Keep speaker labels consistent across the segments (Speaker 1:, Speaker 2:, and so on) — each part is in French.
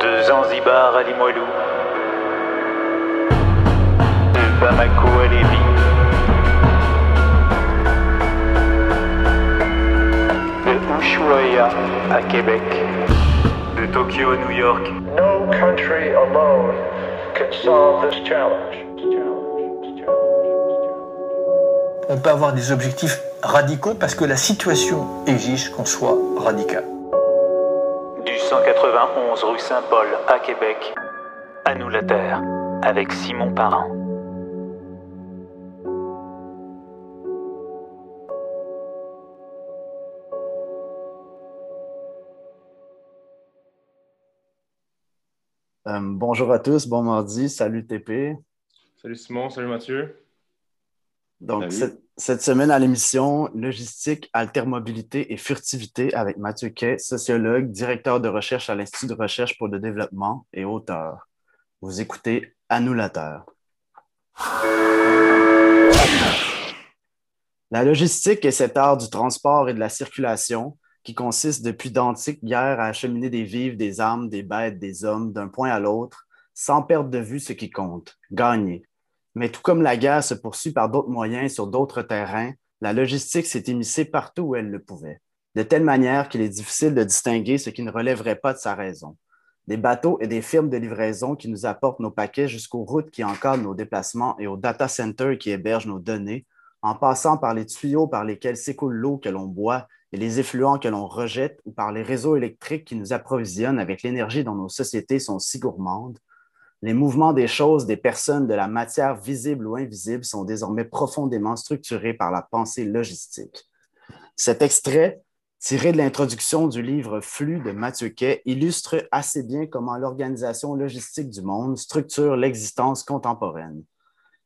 Speaker 1: De Zanzibar à Limoilou. De Bamako à Lévis. De Ushuaia à Québec. De Tokyo à New York.
Speaker 2: No country alone can solve this challenge.
Speaker 3: On peut avoir des objectifs radicaux parce que la situation exige qu'on soit radical.
Speaker 1: Du 191 rue Saint-Paul à Québec. À nous la terre. Avec Simon Parent.
Speaker 4: Euh, bonjour à tous, bon mardi, salut TP.
Speaker 5: Salut Simon, salut Mathieu.
Speaker 4: Donc, cette, cette semaine à l'émission Logistique, altermobilité et furtivité avec Mathieu Quay, sociologue, directeur de recherche à l'Institut de recherche pour le développement et auteur. Vous écoutez Annulateur. La logistique est cet art du transport et de la circulation qui consiste depuis d'antiques guerres à acheminer des vivres, des armes, des bêtes, des hommes d'un point à l'autre, sans perdre de vue ce qui compte, gagner. Mais tout comme la guerre se poursuit par d'autres moyens sur d'autres terrains, la logistique s'est émissée partout où elle le pouvait, de telle manière qu'il est difficile de distinguer ce qui ne relèverait pas de sa raison. Des bateaux et des firmes de livraison qui nous apportent nos paquets jusqu'aux routes qui encadrent nos déplacements et aux data centers qui hébergent nos données, en passant par les tuyaux par lesquels s'écoule l'eau que l'on boit et les effluents que l'on rejette ou par les réseaux électriques qui nous approvisionnent avec l'énergie dont nos sociétés sont si gourmandes, les mouvements des choses, des personnes, de la matière visible ou invisible sont désormais profondément structurés par la pensée logistique. Cet extrait, tiré de l'introduction du livre Flux de Mathieu Quay, illustre assez bien comment l'organisation logistique du monde structure l'existence contemporaine.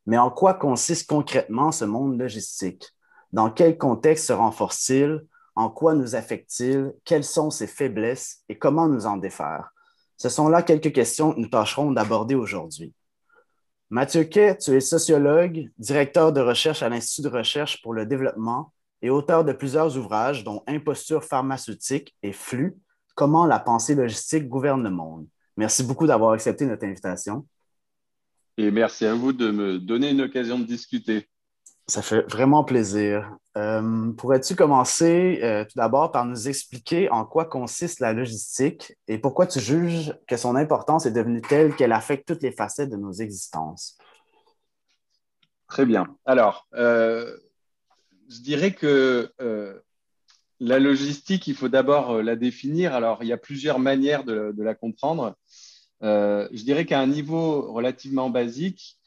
Speaker 4: Mais en quoi consiste concrètement ce monde logistique? Dans quel contexte se renforce-t-il? En quoi nous affecte-t-il? Quelles sont ses faiblesses? Et comment nous en défaire? Ce sont là quelques questions que nous tâcherons d'aborder aujourd'hui. Mathieu Quay, tu es sociologue, directeur de recherche à l'Institut de recherche pour le développement et auteur de plusieurs ouvrages, dont Imposture pharmaceutique et Flux, Comment la pensée logistique gouverne le monde. Merci beaucoup d'avoir accepté notre invitation.
Speaker 6: Et merci à vous de me donner une occasion de discuter.
Speaker 4: Ça fait vraiment plaisir. Euh, Pourrais-tu commencer euh, tout d'abord par nous expliquer en quoi consiste la logistique et pourquoi tu juges que son importance est devenue telle qu'elle affecte toutes les facettes de nos existences?
Speaker 6: Très bien. Alors, euh, je dirais que la logistique, il faut d'abord la définir. Alors, il y a plusieurs manières de, la comprendre. Je dirais qu'à un niveau relativement basique,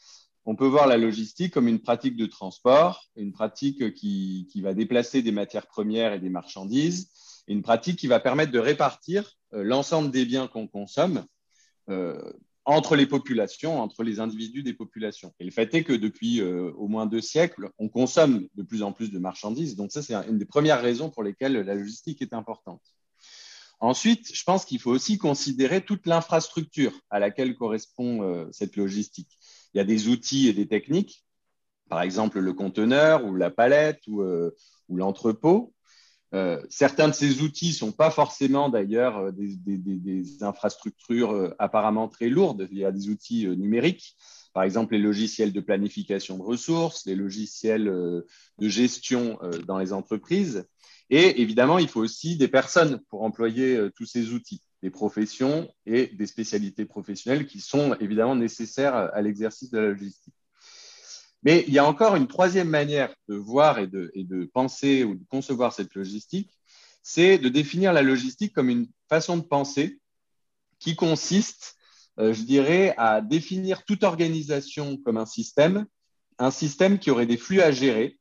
Speaker 6: on peut voir la logistique comme une pratique de transport, une pratique qui, va déplacer des matières premières et des marchandises, une pratique qui va permettre de répartir euh, l'ensemble des biens qu'on consomme euh, entre les populations, entre les individus des populations. Et le fait est que depuis euh, au moins deux siècles, on consomme de plus en plus de marchandises. Donc ça, c'est une des premières raisons pour lesquelles la logistique est importante. Ensuite, je pense qu'il faut aussi considérer toute l'infrastructure à laquelle correspond cette logistique. Il y a des outils et des techniques, par exemple le conteneur ou la palette ou, euh, l'entrepôt. Euh, certains de ces outils ne sont pas forcément d'ailleurs euh, des, des, infrastructures apparemment très lourdes. Il y a des outils numériques, par exemple les logiciels de planification de ressources, les logiciels de gestion dans les entreprises. Et évidemment, il faut aussi des personnes pour employer euh, tous ces outils, des professions et des spécialités professionnelles qui sont évidemment nécessaires à l'exercice de la logistique. Mais il y a encore une troisième manière de voir et de, penser ou de concevoir cette logistique, c'est de définir la logistique comme une façon de penser qui consiste, euh, je dirais, à définir toute organisation comme un système, un système qui aurait des flux à gérer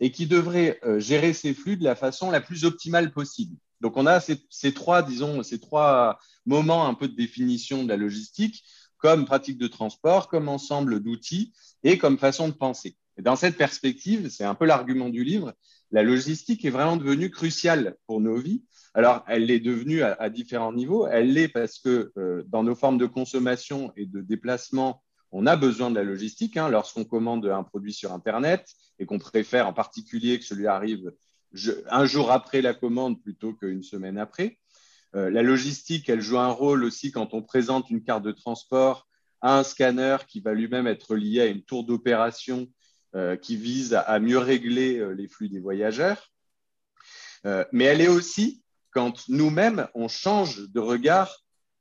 Speaker 6: et qui devrait euh, gérer ces flux de la façon la plus optimale possible. Donc, on a ces, trois, disons, ces trois moments un peu de définition de la logistique comme pratique de transport, comme ensemble d'outils et comme façon de penser. Et dans cette perspective, c'est un peu l'argument du livre, la logistique est vraiment devenue cruciale pour nos vies. Alors, elle l'est devenue à, à, différents niveaux. Elle l'est parce que euh, dans nos formes de consommation et de déplacement, on a besoin de la logistique. Hein, Lorsqu'on commande un produit sur Internet et qu'on préfère en particulier que celui arrive un jour après la commande plutôt qu'une semaine après, Euh, la logistique, elle joue un rôle aussi quand on présente une carte de transport à un scanner qui va lui-même être lié à une tour d'opération euh, qui vise à, mieux régler euh, les flux des voyageurs. mais elle est aussi quand nous-mêmes, on change de regard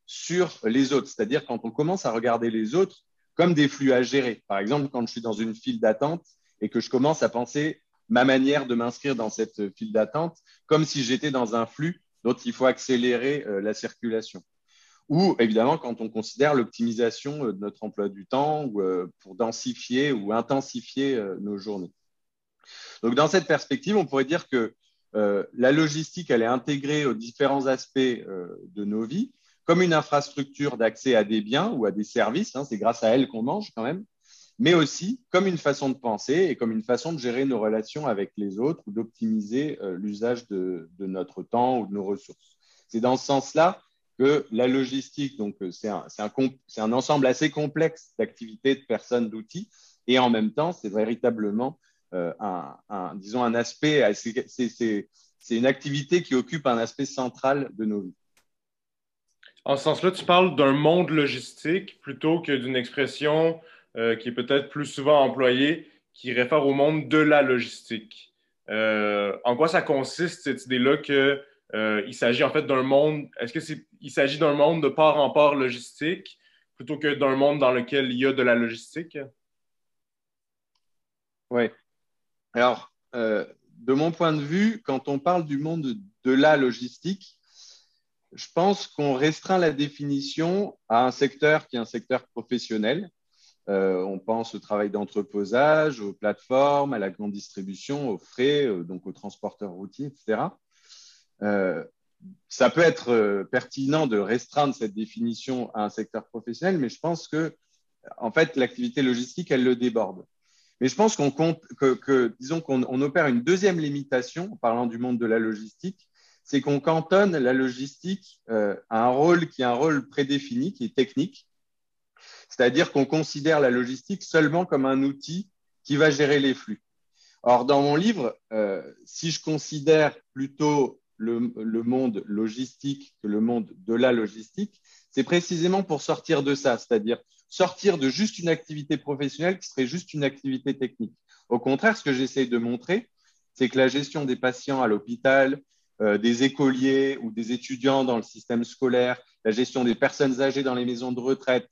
Speaker 6: sur les autres, c'est-à-dire quand on commence à regarder les autres comme des flux à gérer. Par exemple, quand je suis dans une file d'attente et que je commence à penser ma manière de m'inscrire dans cette file d'attente comme si j'étais dans un flux dont il faut accélérer euh, la circulation. Ou évidemment quand on considère l'optimisation euh, de notre emploi du temps ou, euh, pour densifier ou intensifier nos journées. Donc dans cette perspective, on pourrait dire que la logistique, elle est intégrée aux différents aspects de nos vies comme une infrastructure d'accès à des biens ou à des services. Hein, c'est grâce à elle qu'on mange quand même mais aussi comme une façon de penser et comme une façon de gérer nos relations avec les autres ou d'optimiser euh, l'usage de, notre temps ou de nos ressources. C'est dans ce sens-là que la logistique, donc euh, c'est un, ensemble assez complexe d'activités, de personnes, d'outils, et en même temps, c'est véritablement euh, un, disons, un aspect, c'est une activité qui occupe un aspect central de nos vies.
Speaker 5: En ce sens-là, tu parles d'un monde logistique plutôt que d'une expression euh, qui est peut-être plus souvent employé, qui réfère au monde de la logistique. Euh, en quoi ça consiste, cette idée-là qu'il euh, s'agit en fait d'un monde, est-ce qu'il s'agit d'un monde de part en part logistique plutôt que d'un monde dans lequel il y a de la logistique?
Speaker 6: Oui. Alors, de mon point de vue, quand on parle du monde de la logistique, je pense qu'on restreint la définition à un secteur qui est un secteur professionnel, euh, on pense au travail d'entreposage, aux plateformes, à la grande distribution, aux frais, euh, donc aux transporteurs routiers, etc. Euh, ça peut être pertinent de restreindre cette définition à un secteur professionnel, mais je pense que, en fait, l'activité logistique, elle le déborde. Mais je pense qu'on que, disons qu'on opère une deuxième limitation en parlant du monde de la logistique, c'est qu'on cantonne la logistique à un rôle qui est un rôle prédéfini, qui est technique, c'est-à-dire qu'on considère la logistique seulement comme un outil qui va gérer les flux. Or, dans mon livre, euh, si je considère plutôt le, monde logistique que le monde de la logistique, c'est précisément pour sortir de ça, c'est-à-dire sortir de juste une activité professionnelle qui serait juste une activité technique. Au contraire, ce que j'essaie de montrer, c'est que la gestion des patients à l'hôpital, euh, des écoliers ou des étudiants dans le système scolaire, la gestion des personnes âgées dans les maisons de retraite,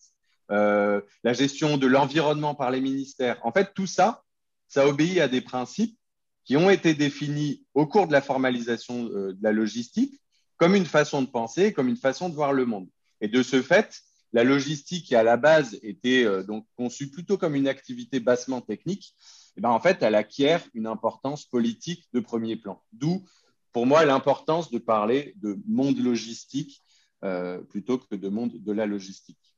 Speaker 6: euh, la gestion de l'environnement par les ministères. En fait, tout ça, ça obéit à des principes qui ont été définis au cours de la formalisation euh, de la logistique comme une façon de penser, comme une façon de voir le monde. Et de ce fait, la logistique qui à la base était donc conçue plutôt comme une activité bassement technique, eh ben, en fait, elle acquiert une importance politique de premier plan. D'où, pour moi, l'importance de parler de monde logistique plutôt que de monde de la logistique.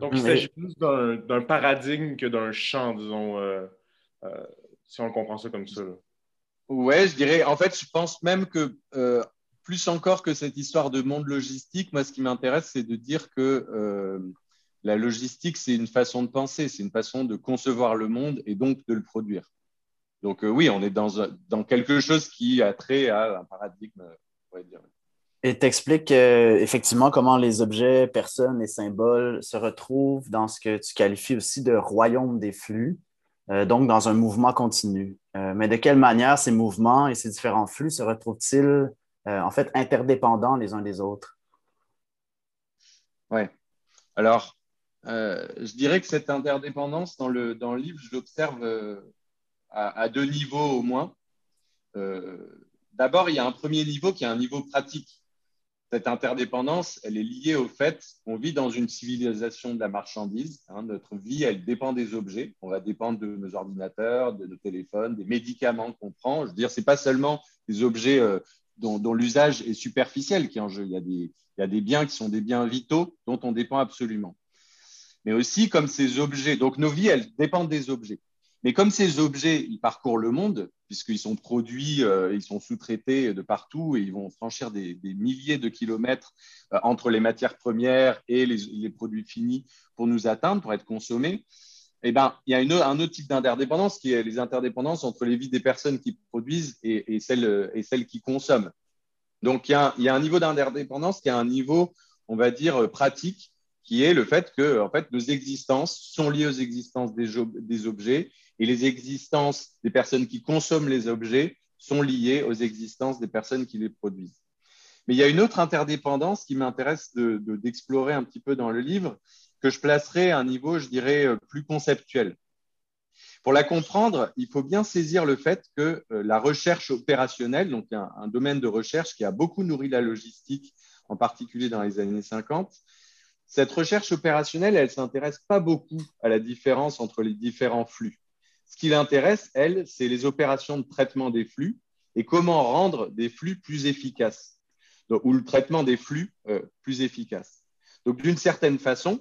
Speaker 5: Donc, il s'agit plus d'un paradigme que d'un champ, disons, euh, euh, si on comprend ça comme ça.
Speaker 6: Oui, je dirais, en fait, je pense même que euh, plus encore que cette histoire de monde logistique, moi, ce qui m'intéresse, c'est de dire que la logistique, c'est une façon de penser, c'est une façon de concevoir le monde et donc de le produire. Donc, oui, on est dans, dans quelque chose qui a trait à un paradigme, on pourrait dire.
Speaker 4: Et t'expliques euh, effectivement comment les objets, personnes et symboles se retrouvent dans ce que tu qualifies aussi de royaume des flux, euh, donc dans un mouvement continu. Euh, mais de quelle manière ces mouvements et ces différents flux se retrouvent-ils en fait interdépendants les uns des autres?
Speaker 6: Oui. Alors, je dirais que cette interdépendance dans le, dans le livre, je l'observe à, deux niveaux au moins. D'abord, il y a un premier niveau qui est un niveau pratique cette interdépendance, elle est liée au fait qu'on vit dans une civilisation de la marchandise. Hein. notre vie, elle dépend des objets. On va dépendre de nos ordinateurs, de nos téléphones, des médicaments qu'on prend. Je veux dire, c'est pas seulement des objets euh, dont, l'usage est superficiel qui est en jeu. Il y a des biens qui sont des biens vitaux dont on dépend absolument. Mais aussi comme ces objets. Donc nos vies, elles dépendent des objets. Mais comme ces objets, ils parcourent le monde, puisqu'ils sont produits, euh, ils sont sous-traités de partout et ils vont franchir des, milliers de kilomètres euh, entre les matières premières et les, produits finis pour nous atteindre, pour être consommés, eh ben, il y a un autre type d'interdépendance qui est les interdépendances entre les vies des personnes qui produisent et, celles, qui consomment. Donc, il y, a, il y a un niveau d'interdépendance qui est un niveau, on va dire, pratique, qui est le fait que en fait, nos existences sont liées aux existences des, objets et les existences des personnes qui consomment les objets sont liées aux existences des personnes qui les produisent. Mais il y a une autre interdépendance qui m'intéresse d'explorer de, un petit peu dans le livre, que je placerai à un niveau, je dirais, plus conceptuel. Pour la comprendre, il faut bien saisir le fait que euh, la recherche opérationnelle, donc un, domaine de recherche qui a beaucoup nourri la logistique, en particulier dans les années 50, cette recherche opérationnelle, elle ne s'intéresse pas beaucoup à la différence entre les différents flux. Ce qui l'intéresse, elle, c'est les opérations de traitement des flux et comment rendre des flux plus efficaces, ou le traitement des flux euh, plus efficace. Donc, d'une certaine façon,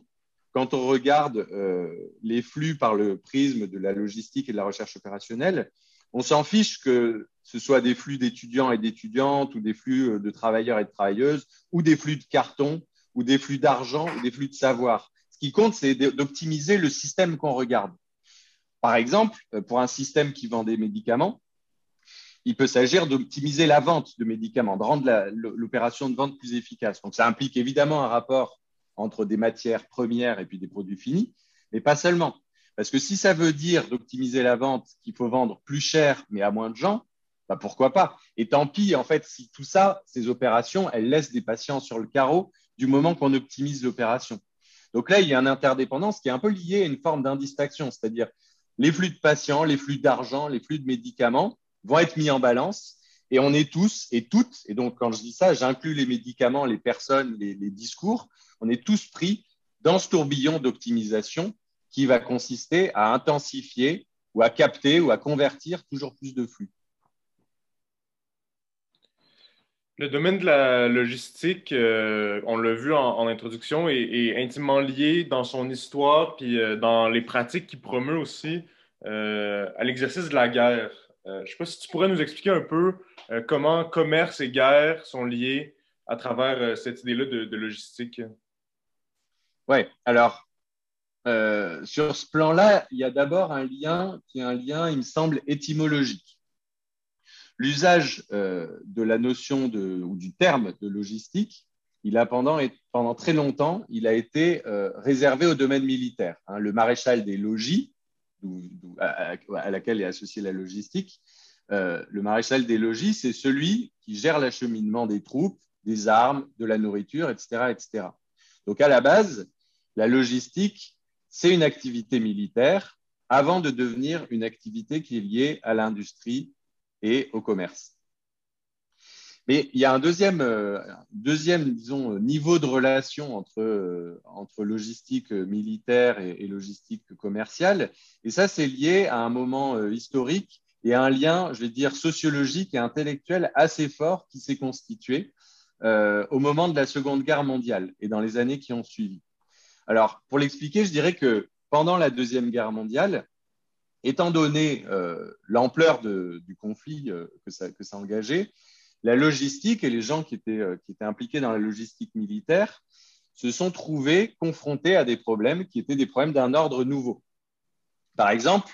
Speaker 6: quand on regarde euh, les flux par le prisme de la logistique et de la recherche opérationnelle, on s'en fiche que ce soit des flux d'étudiants et d'étudiantes ou des flux euh, de travailleurs et de travailleuses ou des flux de carton ou des flux d'argent ou des flux de savoir. Ce qui compte, c'est d'optimiser le système qu'on regarde. Par exemple, euh, pour un système qui vend des médicaments, il peut s'agir d'optimiser la vente de médicaments, de rendre l'opération de vente plus efficace. Donc, ça implique évidemment un rapport entre des matières premières et puis des produits finis, mais pas seulement. Parce que si ça veut dire d'optimiser la vente, qu'il faut vendre plus cher mais à moins de gens, bah pourquoi pas? Et tant pis, en fait, si tout ça, ces opérations, elles laissent des patients sur le carreau du moment qu'on optimise l'opération. Donc là, il y a une interdépendance qui est un peu liée à une forme d'indistinction, c'est-à-dire les flux de patients, les flux d'argent, les flux de médicaments vont être mis en balance et on est tous et toutes, et donc quand je dis ça, j'inclus les médicaments, les personnes, les, les, discours, on est tous pris dans ce tourbillon d'optimisation qui va consister à intensifier ou à capter ou à convertir toujours plus de flux.
Speaker 5: Le domaine de la logistique, euh, on l'a vu en, introduction, est, est, intimement lié dans son histoire puis euh, dans les pratiques qu'il promeut aussi euh, à l'exercice de la guerre. Je ne sais pas si tu pourrais nous expliquer un peu comment commerce et guerre sont liés à travers cette idée-là de, de, logistique.
Speaker 6: Oui, alors sur ce plan-là, il y a d'abord un lien qui est un lien, il me semble, étymologique l'usage euh, de la notion de, ou du terme de logistique, il a pendant, pendant très longtemps, il a été euh, réservé au domaine militaire. Hein, le maréchal des logis, à, laquelle est associée la logistique, euh, le maréchal des logis, c'est celui qui gère l'acheminement des troupes, des armes, de la nourriture, etc., etc. Donc à la base, la logistique, c'est une activité militaire avant de devenir une activité qui est liée à l'industrie et au commerce. Mais il y a un deuxième, euh, deuxième disons, niveau de relation entre, euh, entre logistique militaire et, logistique commerciale. Et ça, c'est lié à un moment euh, historique et à un lien, je vais dire, sociologique et intellectuel assez fort qui s'est constitué au moment de la Seconde Guerre mondiale et dans les années qui ont suivi. Alors, pour l'expliquer, je dirais que pendant la Deuxième Guerre mondiale, étant donné euh, l'ampleur du conflit euh, que, ça, que ça engageait, la logistique et les gens qui étaient, euh, qui étaient impliqués dans la logistique militaire se sont trouvés confrontés à des problèmes qui étaient des problèmes d'un ordre nouveau. Par exemple,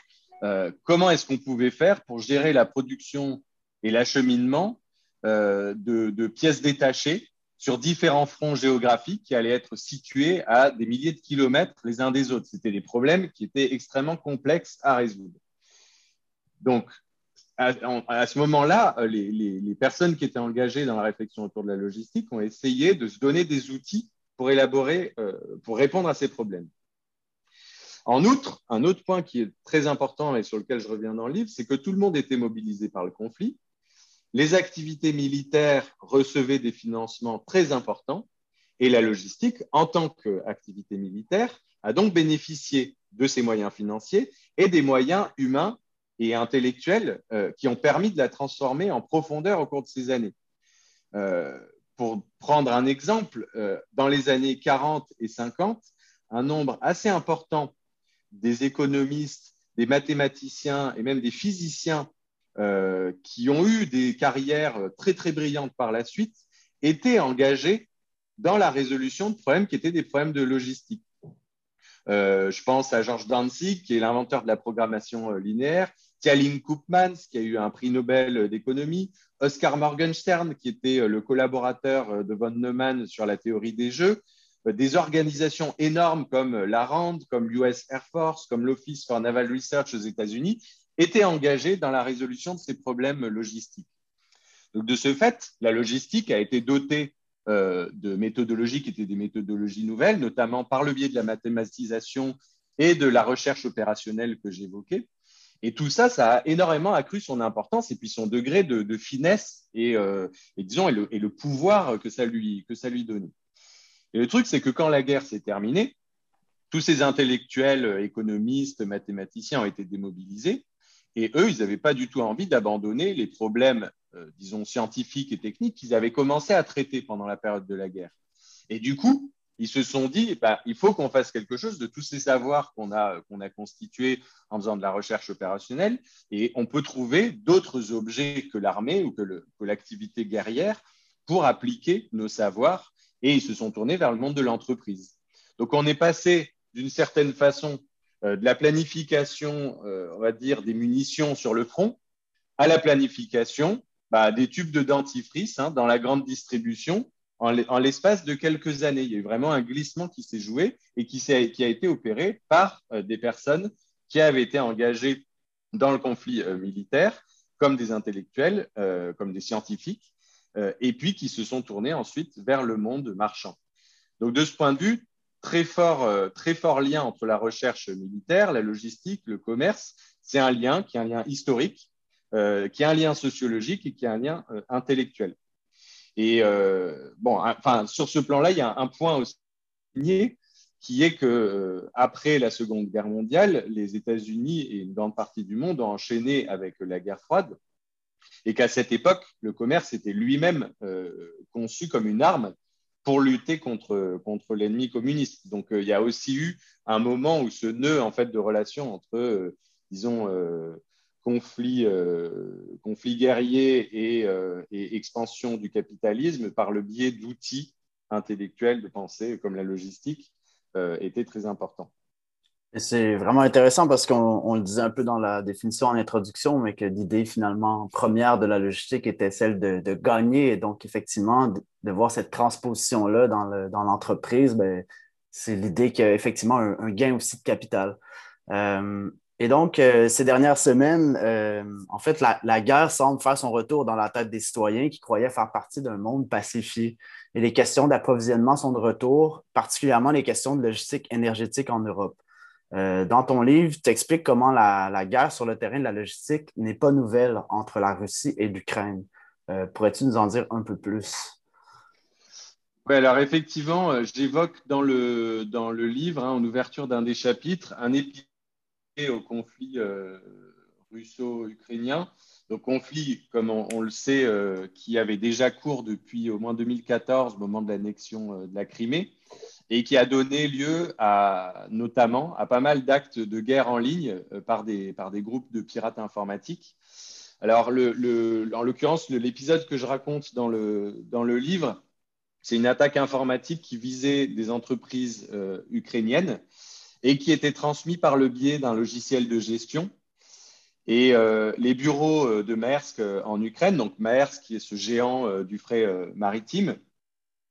Speaker 6: comment est-ce qu'on pouvait faire pour gérer la production et l'acheminement de, pièces détachées sur différents fronts géographiques qui allaient être situés à des milliers de kilomètres les uns des autres. C'était des problèmes qui étaient extrêmement complexes à résoudre. Donc, à, ce moment-là, les, les, les, personnes qui étaient engagées dans la réflexion autour de la logistique ont essayé de se donner des outils pour élaborer, euh, pour répondre à ces problèmes. En outre, un autre point qui est très important et sur lequel je reviens dans le livre, c'est que tout le monde était mobilisé par le conflit les activités militaires recevaient des financements très importants et la logistique, en tant qu'activité militaire, a donc bénéficié de ces moyens financiers et des moyens humains et intellectuels euh, qui ont permis de la transformer en profondeur au cours de ces années. Euh, pour prendre un exemple, euh, dans les années 40 et 50, un nombre assez important des économistes, des mathématiciens et même des physiciens euh, qui ont eu des carrières très très brillantes par la suite, étaient engagés dans la résolution de problèmes qui étaient des problèmes de logistique. Euh, je pense à Georges Danzig, qui est l'inventeur de la programmation euh, linéaire. Kalim Koopmans, qui a eu un prix Nobel d'économie, Oscar Morgenstern, qui était le collaborateur de von Neumann sur la théorie des jeux, des organisations énormes comme la RAND, comme l'US Air Force, comme l'Office for Naval Research aux États-Unis, étaient engagés dans la résolution de ces problèmes logistiques. Donc, de ce fait, la logistique a été dotée euh, de méthodologies qui étaient des méthodologies nouvelles, notamment par le biais de la mathématisation et de la recherche opérationnelle que j'évoquais. Et tout ça, ça a énormément accru son importance et puis son degré de, finesse et, euh, disons, le, et le, pouvoir que ça lui, que ça lui donnait. Et le truc, c'est que quand la guerre s'est terminée, tous ces intellectuels, économistes, mathématiciens ont été démobilisés. Et eux, ils n'avaient pas du tout envie d'abandonner les problèmes, euh, disons, scientifiques et techniques qu'ils avaient commencé à traiter pendant la période de la guerre. Et du coup, ils se sont dit, bah, il faut qu'on fasse quelque chose de tous ces savoirs qu'on a, qu'on a constitués en faisant de la recherche opérationnelle. Et on peut trouver d'autres objets que l'armée ou que l'activité guerrière pour appliquer nos savoirs. Et ils se sont tournés vers le monde de l'entreprise. Donc, on est passé d'une certaine façon euh, de la planification, euh, on va dire, des munitions sur le front, à la planification bah, des tubes de dentifrice hein, dans la grande distribution en l'espace de quelques années. Il y a eu vraiment un glissement qui s'est joué et qui, qui, a été opéré par euh, des personnes qui avaient été engagées dans le conflit militaire, comme des intellectuels, comme des scientifiques, et puis qui se sont tournés ensuite vers le monde marchand. Donc de ce point de vue, très fort, euh, très fort lien entre la recherche militaire, la logistique, le commerce. C'est un lien qui est un lien historique, euh, qui est un lien sociologique et qui est un lien euh, intellectuel. Et bon, enfin, sur ce plan-là, il y a un, point aussi qui est que après la Seconde Guerre mondiale, les États-Unis et une grande partie du monde ont enchaîné avec la guerre froide, et qu'à cette époque, le commerce était lui-même conçu comme une arme pour lutter contre, contre l'ennemi communiste. Donc, euh, il y a aussi eu un moment où ce nœud en fait, de relation entre, euh, disons, euh, conflit, conflit guerrier et, et, expansion du capitalisme par le biais d'outils intellectuels de pensée comme la logistique était très important.
Speaker 4: C'est vraiment intéressant parce qu'on le disait un peu dans la définition en introduction, mais que l'idée finalement première de la logistique était celle de, gagner. Et donc, effectivement, de, voir cette transposition-là dans l'entreprise, ben, c'est l'idée qu'il y a effectivement un, gain aussi de capital. Euh, et donc, euh, ces dernières semaines, euh, en fait, la, la, guerre semble faire son retour dans la tête des citoyens qui croyaient faire partie d'un monde pacifié. Et les questions d'approvisionnement sont de retour, particulièrement les questions de logistique énergétique en Europe. Euh, dans ton livre, tu expliques comment la, guerre sur le terrain de la logistique n'est pas nouvelle entre la Russie et l'Ukraine. Euh, pourrais-tu nous en dire un peu plus?
Speaker 6: Oui, alors effectivement, euh, j'évoque dans le, dans le livre, hein, en ouverture d'un des chapitres, un épisode au conflit russo-ukrainien. Le conflit, comme on, le sait, qui avait déjà cours depuis au moins 2014, au moment de l'annexion de la Crimée et qui a donné lieu à, notamment à pas mal d'actes de guerre en ligne euh, par, des, par des groupes de pirates informatiques. Alors, le, en l'occurrence, l'épisode que je raconte dans le, dans le livre, c'est une attaque informatique qui visait des entreprises euh, ukrainiennes et qui était transmise par le biais d'un logiciel de gestion. Et euh, les bureaux de Maersk en Ukraine, donc Maersk qui est ce géant du frais maritime,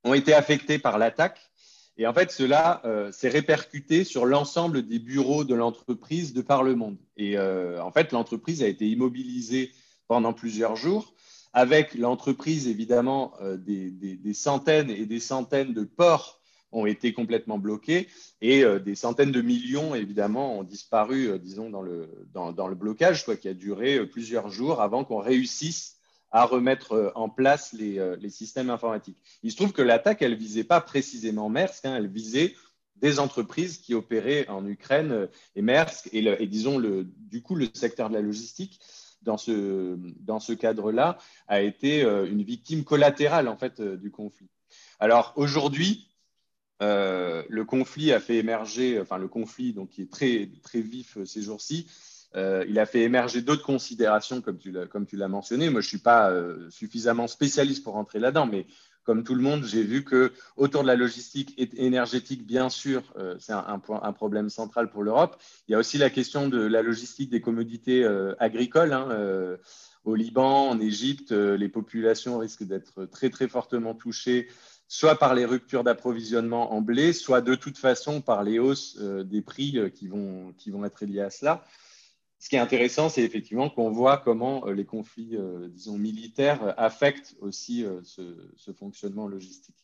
Speaker 6: ont été affectés par l'attaque et en fait, cela euh, s'est répercuté sur l'ensemble des bureaux de l'entreprise de par le monde. Et euh, en fait, l'entreprise a été immobilisée pendant plusieurs jours. Avec l'entreprise, évidemment, euh, des, centaines et des centaines de ports ont été complètement bloqués et des centaines de millions, évidemment, ont disparu, disons, dans le, dans, le blocage, quoi, qui a duré plusieurs jours avant qu'on réussisse à remettre euh, en place euh, les, systèmes informatiques. Il se trouve que l'attaque, elle visait pas précisément Maersk, hein, elle visait des entreprises qui opéraient en Ukraine euh, et Maersk et, disons le, du coup le secteur de la logistique dans ce, dans ce cadre-là a été une victime collatérale en fait du conflit. Alors aujourd'hui, le conflit a fait émerger, enfin le conflit donc qui est très très vif ces jours-ci, euh, il a fait émerger d'autres considérations, comme tu l'as mentionné. Moi, je ne suis pas euh, suffisamment spécialiste pour rentrer là-dedans, mais comme tout le monde, j'ai vu que autour de la logistique énergétique, bien sûr, euh, c'est un, problème central pour l'Europe. Il y a aussi la question de la logistique des commodités agricoles. Hein, au Liban, en Égypte, les populations risquent d'être très très fortement touchées, soit par les ruptures d'approvisionnement en blé, soit de toute façon par les hausses des prix qui vont, qui vont être liées à cela ce qui est intéressant, c'est effectivement qu'on voit comment euh, les conflits, euh, disons, militaires euh, affectent aussi ce, fonctionnement logistique.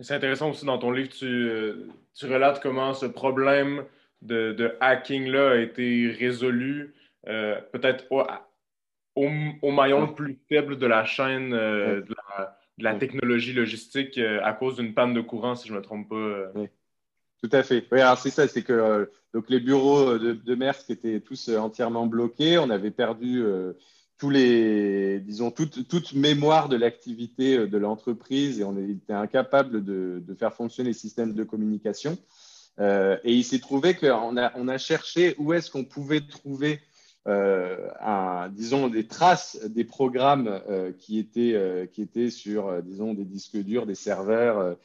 Speaker 5: C'est intéressant aussi dans ton livre, tu, relates comment ce problème de, hacking-là a été résolu, peut-être au, maillon le plus faible de la chaîne de, la, technologie logistique à cause d'une panne de courant, si je ne me trompe pas.
Speaker 6: Tout à fait. Oui, alors c'est ça, c'est que euh, donc les bureaux de, de Maersk étaient tous euh, entièrement bloqués. On avait perdu euh, tous les, disons, toute, toute mémoire de l'activité de l'entreprise et on était incapable de, de, faire fonctionner les systèmes de communication. et il s'est trouvé qu'on a, on a cherché où est-ce qu'on pouvait trouver un, disons, des traces des programmes qui, étaient, qui étaient sur, disons, des disques durs, des serveurs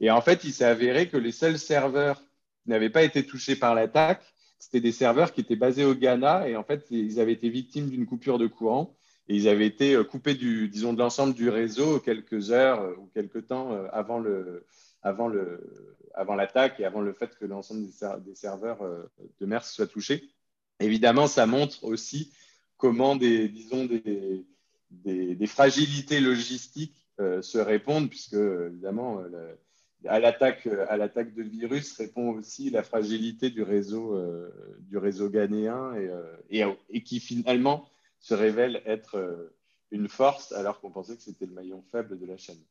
Speaker 6: et en fait, il s'est avéré que les seuls serveurs qui n'avaient pas été touchés par l'attaque, c'était des serveurs qui étaient basés au Ghana et en fait, ils avaient été victimes d'une coupure de courant et ils avaient été euh, coupés du, disons, de l'ensemble du réseau quelques heures euh, ou quelques temps euh, avant le, avant le, avant l'attaque et avant le fait que l'ensemble des, serveurs de MERS soient touchés. Évidemment, ça montre aussi comment des, disons, des, fragilités logistiques se répondent, puisque évidemment, à l'attaque de virus répond aussi la fragilité du réseau euh, du réseau ghanéen et, euh, et, qui finalement se révèle être euh, une force alors qu'on pensait que c'était le maillon faible de la chaîne.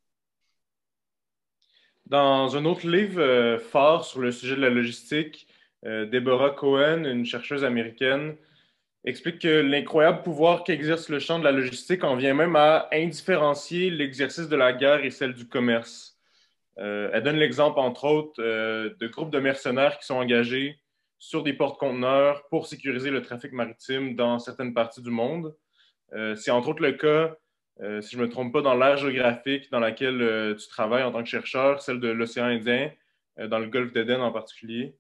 Speaker 5: Dans un autre livre fort sur le sujet de la logistique, Deborah Cohen, une chercheuse américaine, explique que l'incroyable pouvoir qu'exerce le champ de la logistique en vient même à indifférencier l'exercice de la guerre et celle du commerce. Euh, elle donne l'exemple, entre autres, euh, de groupes de mercenaires qui sont engagés sur des porte-conteneurs pour sécuriser le trafic maritime dans certaines parties du monde. Euh, c'est entre autres le cas, si je ne me trompe pas, dans l'ère géographique dans laquelle tu travailles en tant que chercheur, celle de l'océan Indien, dans le golfe d'Éden en particulier.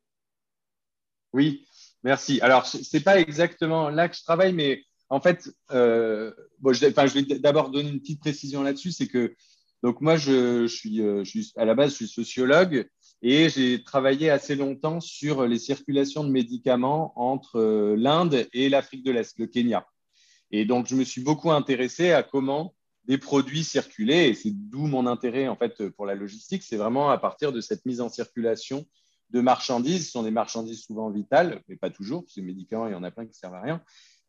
Speaker 6: Oui, merci. Alors, ce n'est pas exactement là que je travaille, mais en fait, bon, je, je vais d'abord donner une petite précision là-dessus, c'est que donc moi, euh, je suis, à la base, je suis sociologue et j'ai travaillé assez longtemps sur les circulations de médicaments entre euh, l'Inde et l'Afrique de l'Est, le Kenya. Et donc, je me suis beaucoup intéressé à comment des produits circulaient et c'est d'où mon intérêt en fait pour la logistique. C'est vraiment à partir de cette mise en circulation de marchandises. Ce sont des marchandises souvent vitales, mais pas toujours, parce que les médicaments, il y en a plein qui ne servent à rien.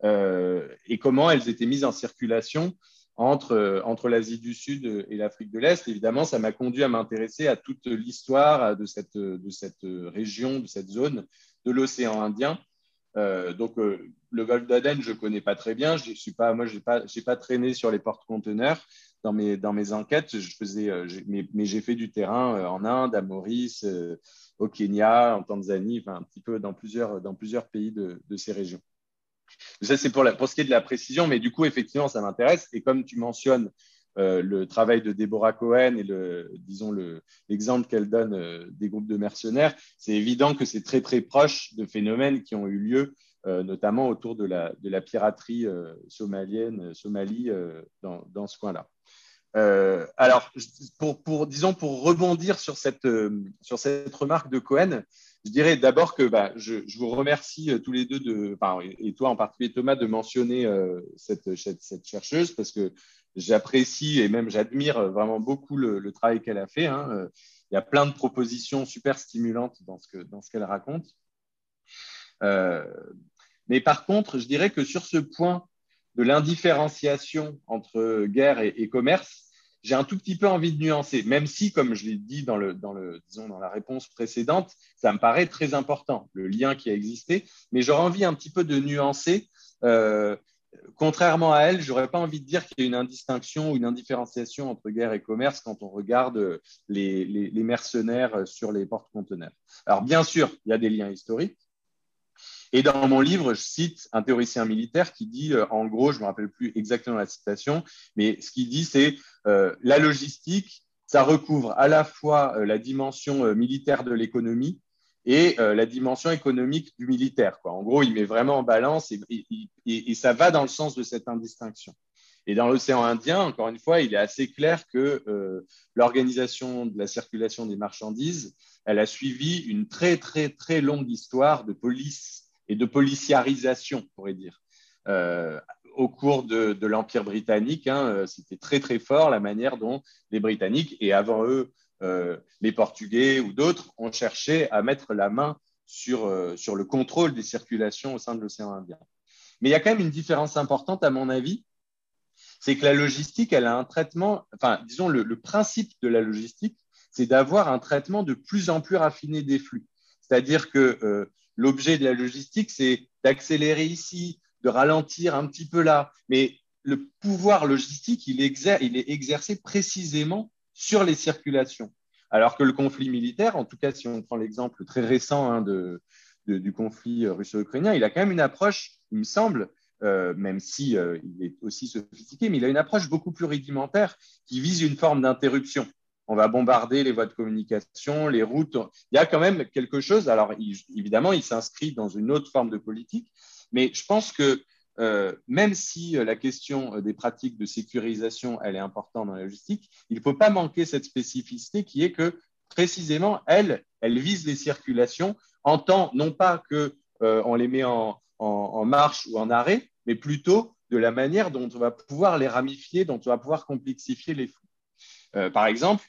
Speaker 6: Euh, et comment elles étaient mises en circulation entre, entre l'Asie du Sud et l'Afrique de l'Est. Évidemment, ça m'a conduit à m'intéresser à toute l'histoire de cette, de cette région, de cette zone de l'océan Indien. Euh, donc, euh, le golfe d'Aden, je ne connais pas très bien. Je suis pas, moi, je n'ai pas, traîné sur les porte-conteneurs dans mes, enquêtes. Euh, mais, j'ai fait du terrain en Inde, à Maurice, au Kenya, en Tanzanie, enfin, un petit peu dans plusieurs, pays de ces régions. Ça, c'est pour, pour ce qui est de la précision, mais du coup, effectivement, ça m'intéresse. Et comme tu mentionnes euh, le travail de Deborah Cohen et le, disons l'exemple qu'elle donne euh, des groupes de mercenaires, c'est évident que c'est très très proche de phénomènes qui ont eu lieu, euh, notamment autour de la, de la piraterie somalienne, Somalie, dans, dans, ce coin-là. alors, pour, pour, disons, pour rebondir sur cette, sur cette remarque de Cohen, je dirais d'abord que bah, je, vous remercie euh, tous les deux, de, et toi en particulier Thomas, de mentionner euh, cette, chercheuse parce que j'apprécie et même j'admire vraiment beaucoup le, travail qu'elle a fait. Hein. Il y a plein de propositions super stimulantes dans ce qu'elle raconte. Euh, mais par contre, je dirais que sur ce point de l'indifférenciation entre guerre et commerce, j'ai un tout petit peu envie de nuancer, même si, comme je l'ai dit dans, la réponse précédente, ça me paraît très important, le lien qui a existé, mais j'aurais envie un petit peu de nuancer. Euh, contrairement à elle, j'aurais pas envie de dire qu'il y a une indistinction ou une indifférenciation entre guerre et commerce quand on regarde les, les, les mercenaires sur les porte-conteneurs. Alors bien sûr, il y a des liens historiques, Et dans mon livre, je cite un théoricien militaire qui dit, euh, en gros, je ne me rappelle plus exactement la citation, mais ce qu'il dit, c'est euh, la logistique, ça recouvre à la fois euh, la dimension militaire de l'économie et la dimension économique du militaire. En gros, il met vraiment en balance et, ça va dans le sens de cette indistinction. Et dans l'océan Indien, encore une fois, il est assez clair que l'organisation de la circulation des marchandises, elle a suivi une très, très, très longue histoire de police et de policiarisation, on pourrait dire. Euh, au cours de, l'Empire britannique, hein, euh, c'était très très fort la manière dont les Britanniques, et avant eux euh, les Portugais ou d'autres, ont cherché à mettre la main sur, sur le contrôle des circulations au sein de l'océan Indien. Mais il y a quand même une différence importante, à mon avis, c'est que la logistique, elle a un traitement, enfin, disons, le, le principe de la logistique, c'est d'avoir un traitement de plus en plus raffiné des flux. C'est-à-dire que l'objet de la logistique, c'est d'accélérer ici, de ralentir un petit peu là. Mais le pouvoir logistique, il, est exercé précisément sur les circulations. Alors que le conflit militaire, en tout cas si on prend l'exemple très récent hein, du conflit russo-ukrainien, il a quand même une approche, il me semble, euh, même si euh, il est aussi sophistiqué, mais il a une approche beaucoup plus rudimentaire qui vise une forme d'interruption on va bombarder les voies de communication, les routes. Il y a quand même quelque chose. Alors, évidemment, il s'inscrit dans une autre forme de politique, mais je pense que euh, même si euh, la question euh, des pratiques de sécurisation, elle est importante dans la logistique, il ne faut pas manquer cette spécificité qui est que précisément, elle, elle vise les circulations en tant, non pas que on les met en, marche ou en arrêt, mais plutôt de la manière dont on va pouvoir les ramifier, dont on va pouvoir complexifier les flux. par exemple,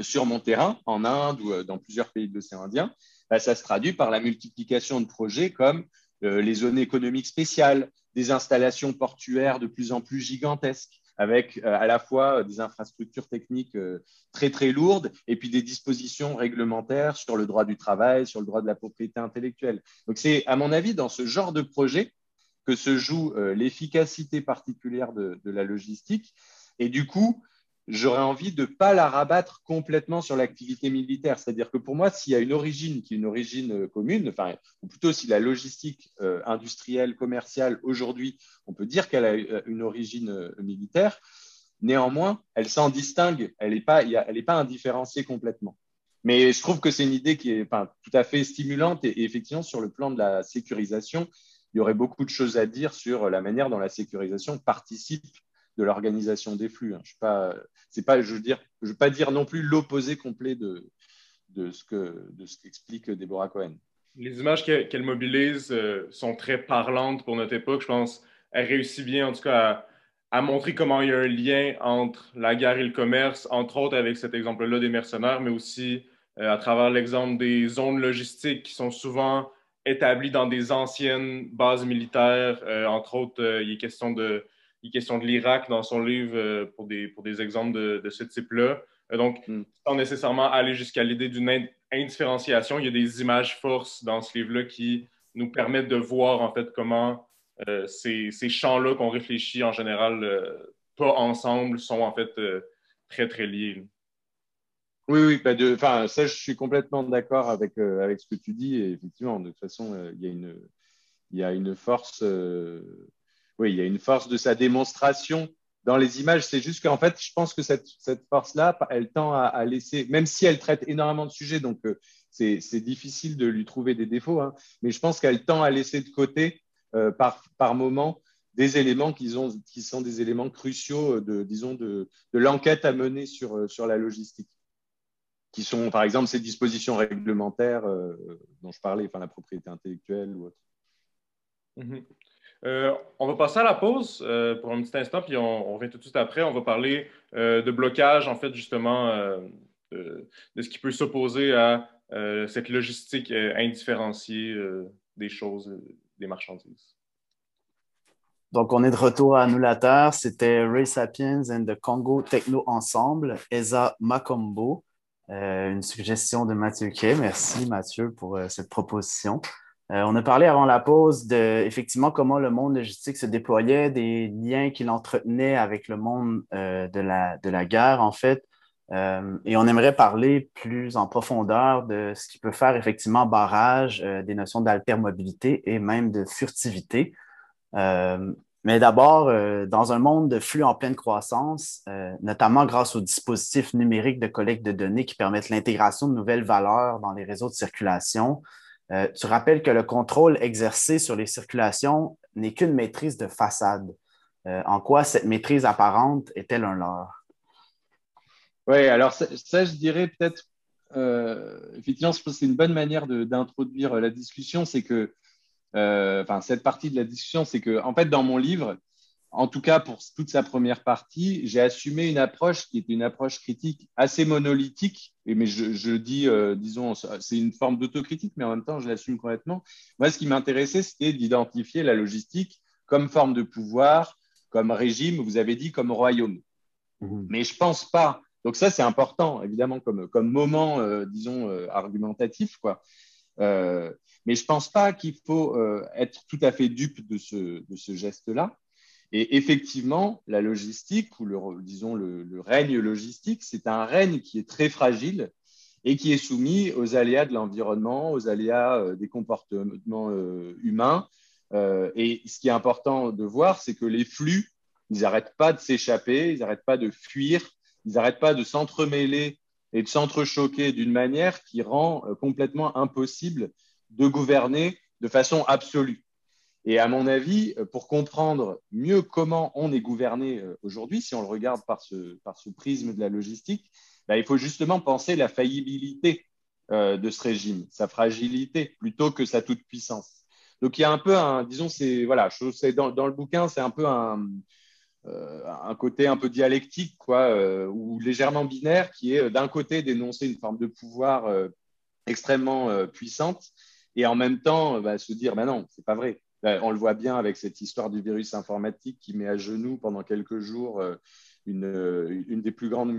Speaker 6: sur mon terrain, en Inde ou euh, dans plusieurs pays de l'océan Indien, bah, ça se traduit par la multiplication de projets comme euh, les zones économiques spéciales, des installations portuaires de plus en plus gigantesques, avec euh, à la fois des infrastructures techniques très très lourdes et puis des dispositions réglementaires sur le droit du travail, sur le droit de la propriété intellectuelle. Donc c'est à mon avis dans ce genre de projet que se joue l'efficacité particulière de, de, la logistique. Et du coup, j'aurais envie de ne pas la rabattre complètement sur l'activité militaire. C'est-à-dire que pour moi, s'il y a une origine qui est une origine euh, commune, enfin, ou plutôt si la logistique euh, industrielle, commerciale, aujourd'hui, on peut dire qu'elle a euh, une origine militaire, néanmoins, elle s'en distingue, elle n'est pas, pas indifférenciée complètement. Mais je trouve que c'est une idée qui est tout à fait stimulante et effectivement, sur le plan de la sécurisation, il y aurait beaucoup de choses à dire sur la manière dont la sécurisation participe de l'organisation des flux. Hein. Je pas, c'est pas, je veux dire, je veux pas dire non plus l'opposé complet de, de ce que de ce qu'explique Deborah Cohen.
Speaker 5: Les images qu'elle mobilise euh, sont très parlantes pour notre époque. Je pense elle réussit bien, en tout cas, à, montrer comment il y a un lien entre la guerre et le commerce, entre autres avec cet exemple-là des mercenaires, mais aussi euh, à travers l'exemple des zones logistiques qui sont souvent établies dans des anciennes bases militaires. Euh, entre autres, il est question de il est question de l'Irak dans son livre euh, pour, des, pour des exemples de, de ce type-là. Euh, donc, mm. sans nécessairement aller jusqu'à l'idée d'une indifférenciation, il y a des images forces dans ce livre-là qui nous permettent de voir en fait comment euh, ces, ces champs-là qu'on réfléchit en général pas ensemble sont en fait très très liés.
Speaker 6: Oui, oui, de, enfin, ça, je suis complètement d'accord avec, avec ce que tu dis. Et effectivement, de toute façon, il y a une, y a une force oui, il y a une force de sa démonstration dans les images. C'est juste qu'en fait, je pense que cette, force-là, elle tend à, laisser, même si elle traite énormément de sujets, donc euh, c'est difficile de lui trouver des défauts, hein, mais je pense qu'elle tend à laisser de côté euh, par, par moment des éléments qui, ont, qui sont des éléments cruciaux de, disons, de, l'enquête à mener sur, euh, sur la logistique qui sont par exemple ces dispositions réglementaires dont je parlais, enfin la propriété intellectuelle ou autre.
Speaker 5: Mm-hmm. Euh, on va passer à la pause euh, pour un petit instant, puis on, revient tout de suite après. On va parler euh, de blocage, en fait, justement, de, ce qui peut s'opposer à cette logistique indifférenciée des choses, des marchandises.
Speaker 4: Donc, on est de retour à Annulateur. C'était Ray Sapiens and the Congo Techno Ensemble, Eza Makombo. une suggestion de Mathieu Kay. Merci, Mathieu, pour cette proposition. Euh, on a parlé avant la pause de effectivement comment le monde logistique se déployait, des liens qu'il entretenait avec le monde euh, de, la, guerre, en fait. Euh, et on aimerait parler plus en profondeur de ce qui peut faire effectivement barrage des notions d'altermobilité et même de furtivité. Mais d'abord, dans un monde de flux en pleine croissance, notamment grâce aux dispositifs numériques de collecte de données qui permettent l'intégration de nouvelles valeurs dans les réseaux de circulation, tu rappelles que le contrôle exercé sur les circulations n'est qu'une maîtrise de façade. en quoi cette maîtrise apparente est-elle un leurre?
Speaker 6: Oui, alors ça, je dirais peut-être, euh, effectivement, je pense que c'est une bonne manière d'introduire la discussion, c'est que, euh, enfin, cette partie de la discussion, c'est que, en fait, dans mon livre, en tout cas pour toute sa première partie, j'ai assumé une approche qui est une approche critique assez monolithique, mais je, dis, euh, disons, c'est une forme d'autocritique, mais en même temps, je l'assume complètement. Moi, ce qui m'intéressait, c'était d'identifier la logistique comme forme de pouvoir, comme régime, vous avez dit, comme royaume. Mmh. Mais je ne pense pas donc ça, c'est important, évidemment, comme, comme moment, euh, disons, euh, argumentatif. Quoi. Mais je ne pense pas qu'il faut être tout à fait dupe de ce, de ce geste-là. Et effectivement, la logistique, ou le, disons le, règne logistique, c'est un règne qui est très fragile et qui est soumis aux aléas de l'environnement, aux aléas des comportements humains. et ce qui est important de voir, c'est que les flux, ils n'arrêtent pas de s'échapper, ils n'arrêtent pas de fuir ils n'arrêtent pas de s'entremêler et de s'entrechoquer d'une manière qui rend euh, complètement impossible de gouverner de façon absolue. Et à mon avis, euh, pour comprendre mieux comment on est gouverné euh, aujourd'hui, si on le regarde par ce, par ce prisme de la logistique, bah, il faut justement penser la faillibilité de ce régime, sa fragilité, plutôt que sa toute-puissance. Donc il y a un peu un, disons, c'est voilà, dans, dans le bouquin, c'est un peu un, euh, un côté un peu dialectique, quoi, euh, ou légèrement binaire, qui est euh, d'un côté d'énoncer une forme de pouvoir extrêmement puissante, et en même temps bah, se dire, ben non, c'est pas vrai. On le voit bien avec cette histoire du virus informatique qui met à genoux pendant quelques jours une, une des plus grandes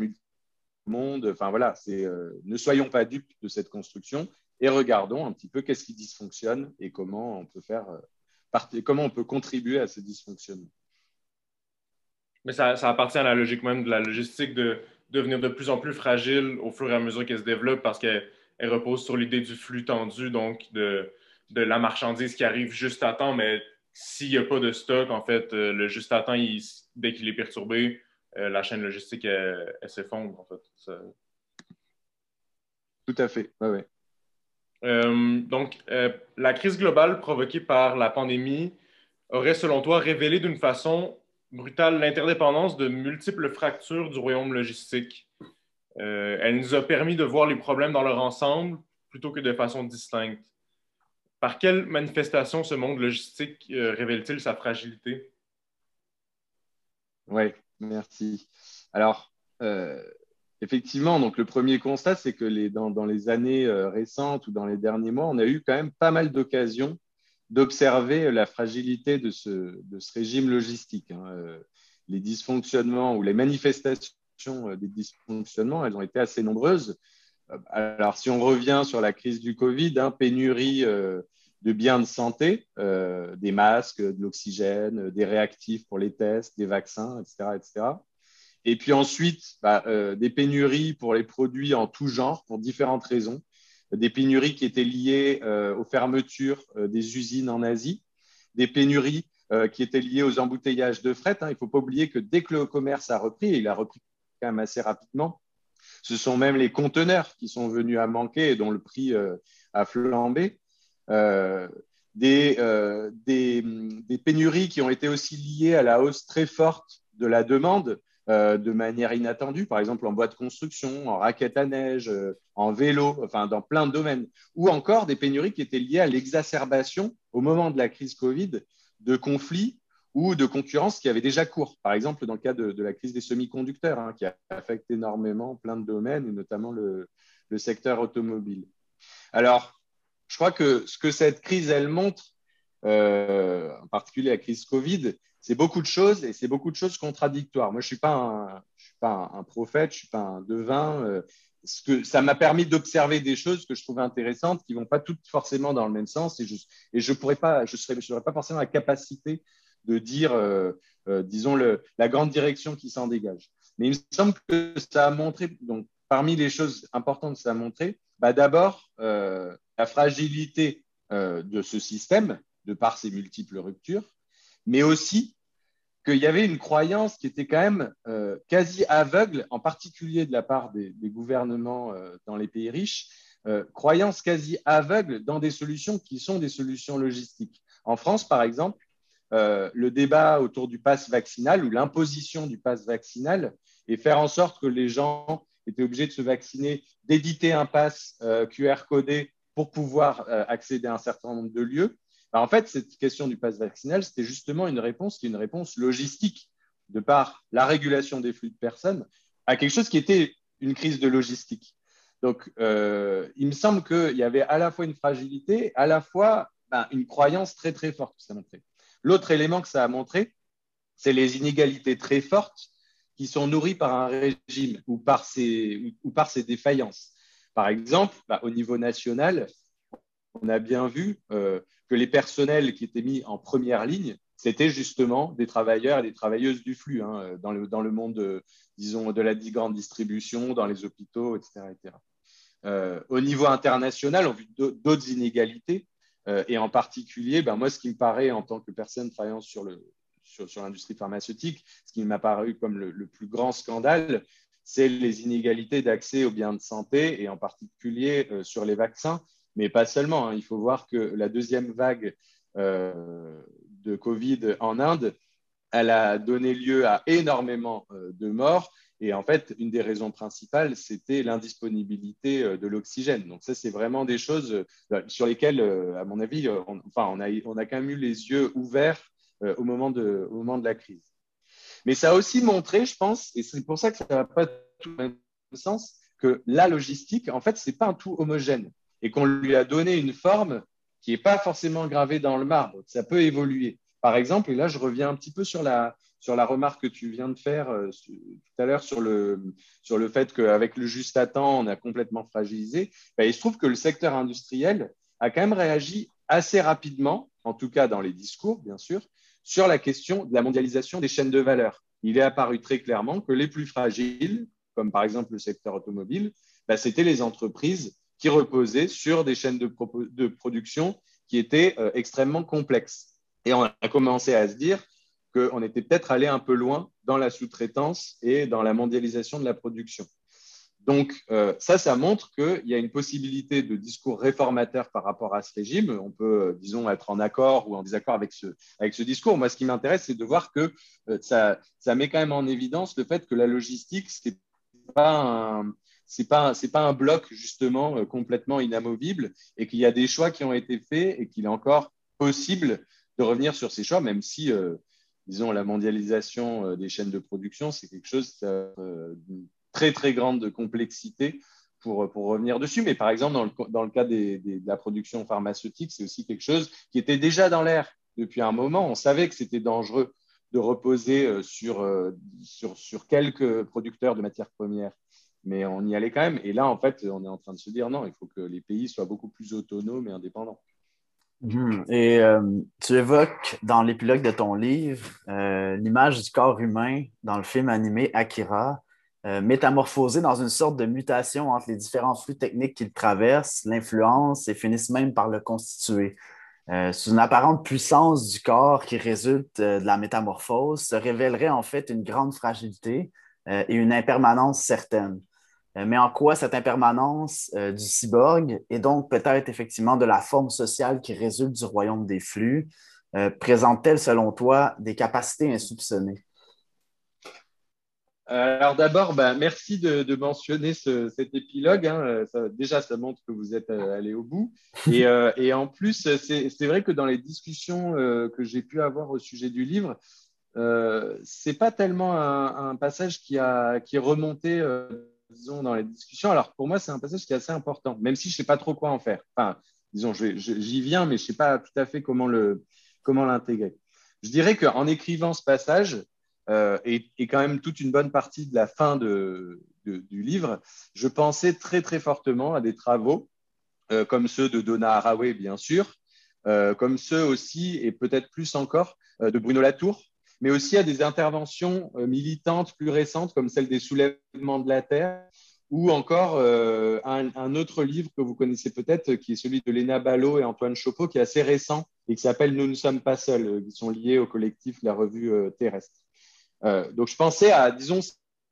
Speaker 6: monde. Enfin voilà, c'est ne soyons pas dupes de cette construction et regardons un petit peu qu'est-ce qui dysfonctionne et comment on peut faire, comment on peut contribuer à ce dysfonctionnement.
Speaker 5: Mais ça, appartient à la logique même de la logistique de devenir de plus en plus fragile au fur et à mesure qu'elle se développe parce qu'elle repose sur l'idée du flux tendu, donc de, de, la marchandise qui arrive juste à temps. Mais s'il n'y a pas de stock, en fait, euh, le juste à temps, dès qu'il est perturbé, euh, la chaîne logistique, elle, s'effondre, en fait.
Speaker 6: Tout à fait, oui.
Speaker 5: Euh, donc, la crise globale provoquée par la pandémie aurait, selon toi, révélé d'une façon brutale l'interdépendance de multiples fractures du royaume logistique. Euh, elle nous a permis de voir les problèmes dans leur ensemble plutôt que de façon distincte. Par quelle manifestation ce monde logistique euh, révèle-t-il sa fragilité?
Speaker 6: Oui, merci. Alors, euh, effectivement, donc le premier constat, c'est que les, dans, dans, les années récentes ou dans les derniers mois, on a eu quand même pas mal d'occasions d'observer la fragilité de ce, de ce régime logistique. Hein. Euh, les dysfonctionnements ou les manifestations euh, des dysfonctionnements, elles ont été assez nombreuses. Euh, alors, si on revient sur la crise du Covid, hein, pénurie de biens de santé, des masques, de l'oxygène, des réactifs pour les tests, des vaccins, etc. etc. Et puis ensuite, bah, des pénuries pour les produits en tout genre, pour différentes raisons des pénuries qui étaient liées euh, aux fermetures euh, des usines en Asie, des pénuries euh, qui étaient liées aux embouteillages de fret. Hein. Il ne faut pas oublier que dès que le commerce a repris, et il a repris quand même assez rapidement, ce sont même les conteneurs qui sont venus à manquer et dont le prix a flambé. Des, des, des, pénuries qui ont été aussi liées à la hausse très forte de la demande euh, de manière inattendue, par exemple en bois de construction, en raquettes à neige, euh, en vélo, enfin dans plein de domaines, ou encore des pénuries qui étaient liées à l'exacerbation au moment de la crise Covid de conflits ou de concurrence qui avaient déjà cours. Par exemple, dans le cas de, la crise des semi-conducteurs, hein, qui affecte énormément plein de domaines, et notamment le, secteur automobile. Alors, je crois que ce que cette crise, elle montre, euh, en particulier la crise Covid, c'est beaucoup de choses et c'est beaucoup de choses contradictoires. Moi, je ne suis, pas un, prophète, je ne suis pas un devin. Euh, ce que, ça m'a permis d'observer des choses que je trouvais intéressantes qui ne vont pas toutes forcément dans le même sens et je je serais, je pas forcément la capacité de dire, euh, euh, disons, le, la grande direction qui s'en dégage. Mais il me semble que ça a montré, donc parmi les choses importantes ça a montré, bah, d'abord euh, la fragilité de ce système, de par ses multiples ruptures, mais aussi qu'il y avait une croyance qui était quand même quasi aveugle, en particulier de la part des gouvernements dans les pays riches, croyance quasi aveugle dans des solutions qui sont des solutions logistiques. En France, par exemple, le débat autour du pass vaccinal ou l'imposition du pass vaccinal et faire en sorte que les gens étaient obligés de se vacciner, d'éditer un pass euh, QR codé pour pouvoir euh, accéder à un certain nombre de lieux. Bah, en fait, cette question du pass vaccinal, c'était justement une réponse qui est une réponse logistique, de par la régulation des flux de personnes, à quelque chose qui était une crise de logistique. Donc, euh, il me semble qu'il y avait à la fois une fragilité, à la fois bah, une croyance très, très forte que ça a montré. L'autre élément que ça a montré, c'est les inégalités très fortes qui sont nourris par un régime ou par ses, ou par ses défaillances. Par exemple, bah, au niveau national, on a bien vu euh, que les personnels qui étaient mis en première ligne, c'était justement des travailleurs et des travailleuses du flux hein, dans, le, dans le monde, de, disons, de la grande distribution, dans les hôpitaux, etc. Euh, au niveau international, on a vu d'autres inégalités, euh, et en particulier, ben, moi, ce qui me paraît en tant que personne travaillant sur le, sur, l'industrie pharmaceutique, ce qui m'a paru comme le, plus grand scandale, c'est les inégalités d'accès aux biens de santé et en particulier euh, sur les vaccins, mais pas seulement. Hein. Il faut voir que la deuxième vague euh, de Covid en Inde, elle a donné lieu à énormément de morts. Et en fait, une des raisons principales, c'était l'indisponibilité de l'oxygène. Donc ça, c'est vraiment des choses sur lesquelles, à mon avis, on, enfin, on a, on quand même eu les yeux ouverts euh, au, moment de, au moment de la crise. Mais ça a aussi montré, je pense, et c'est pour ça que ça n'a pas tout le sens, que la logistique, en fait, ce n'est pas un tout homogène et qu'on lui a donné une forme qui n'est pas forcément gravée dans le marbre. Ça peut évoluer. Par exemple, et là, je reviens un petit peu sur la, sur la remarque que tu viens de faire euh, tout à l'heure sur le, sur le fait qu'avec le juste à temps, on a complètement fragilisé. Ben, il se trouve que le secteur industriel a quand même réagi assez rapidement, en tout cas dans les discours, bien sûr, sur la question de la mondialisation des chaînes de valeur. Il est apparu très clairement que les plus fragiles, comme par exemple le secteur automobile, bah, c'était les entreprises qui reposaient sur des chaînes de, de production qui étaient euh, extrêmement complexes. Et on a commencé à se dire qu'on était peut-être allé un peu loin dans la sous-traitance et dans la mondialisation de la production. Donc, euh, ça, ça montre qu'il y a une possibilité de discours réformateur par rapport à ce régime. On peut, euh, disons, être en accord ou en désaccord avec ce, avec ce discours. Moi, ce qui m'intéresse, c'est de voir que euh, ça, ça met quand même en évidence le fait que la logistique, ce n'est pas un, pas pas un bloc justement complètement inamovible et qu'il y a des choix qui ont été faits et qu'il est encore possible de revenir sur ces choix, même si disons la mondialisation des chaînes de production c'est quelque chose très, très grande complexité pour, pour revenir dessus. Mais par exemple, dans le, cas de la production pharmaceutique, c'est aussi quelque chose qui était déjà dans l'air depuis un moment. On savait que c'était dangereux de reposer euh, euh, sur quelques producteurs de matières premières mais on y allait quand même. Et là, en fait, on est en train de se dire non, il faut que les pays soient beaucoup plus autonomes et indépendants.
Speaker 4: Hmm. Et euh, tu évoques dans l'épilogue de ton livre l'image du corps humain dans le film animé Akira. Euh, métamorphosés dans une sorte de mutation entre les différents flux techniques qu'ils traversent, l'influence et finissent même par le constituer. Euh, sous une apparente puissance du corps qui résulte euh, de la métamorphose, se révélerait en fait une grande fragilité et une impermanence certaine. Mais en quoi cette impermanence du cyborg et donc peut-être effectivement de la forme sociale qui résulte du royaume des flux présente-t-elle selon toi des capacités insoupçonnées?
Speaker 6: Alors d'abord, bah, merci de, mentionner cet épilogue. Hein. déjà, ça montre que vous êtes euh, allé au bout. Euh, et, en plus, c'est vrai que dans les discussions euh, que j'ai pu avoir au sujet du livre, euh, c'est pas tellement un, passage qui, a, qui est remonté, disons, dans les discussions. Alors pour moi, c'est un passage qui est assez important, même si je sais pas trop quoi en faire. Enfin, disons, j'y viens, mais je sais pas tout à fait comment le comment l'intégrer. Je dirais qu'en écrivant ce passage, euh, et, quand même toute une bonne partie de la fin de, du livre, je pensais très très fortement à des travaux euh, comme ceux de Donna Haraway, bien sûr, euh, comme ceux aussi, et peut-être plus encore, de Bruno Latour, mais aussi à des interventions militantes plus récentes, comme celle des soulèvements de la Terre, ou encore un, autre livre que vous connaissez peut-être, qui est celui de Léna Ballot et Antoine Chopeau, qui est assez récent et qui s'appelle Nous ne sommes pas seuls, qui sont liés au collectif La Revue Terrestre. donc je pensais à, disons,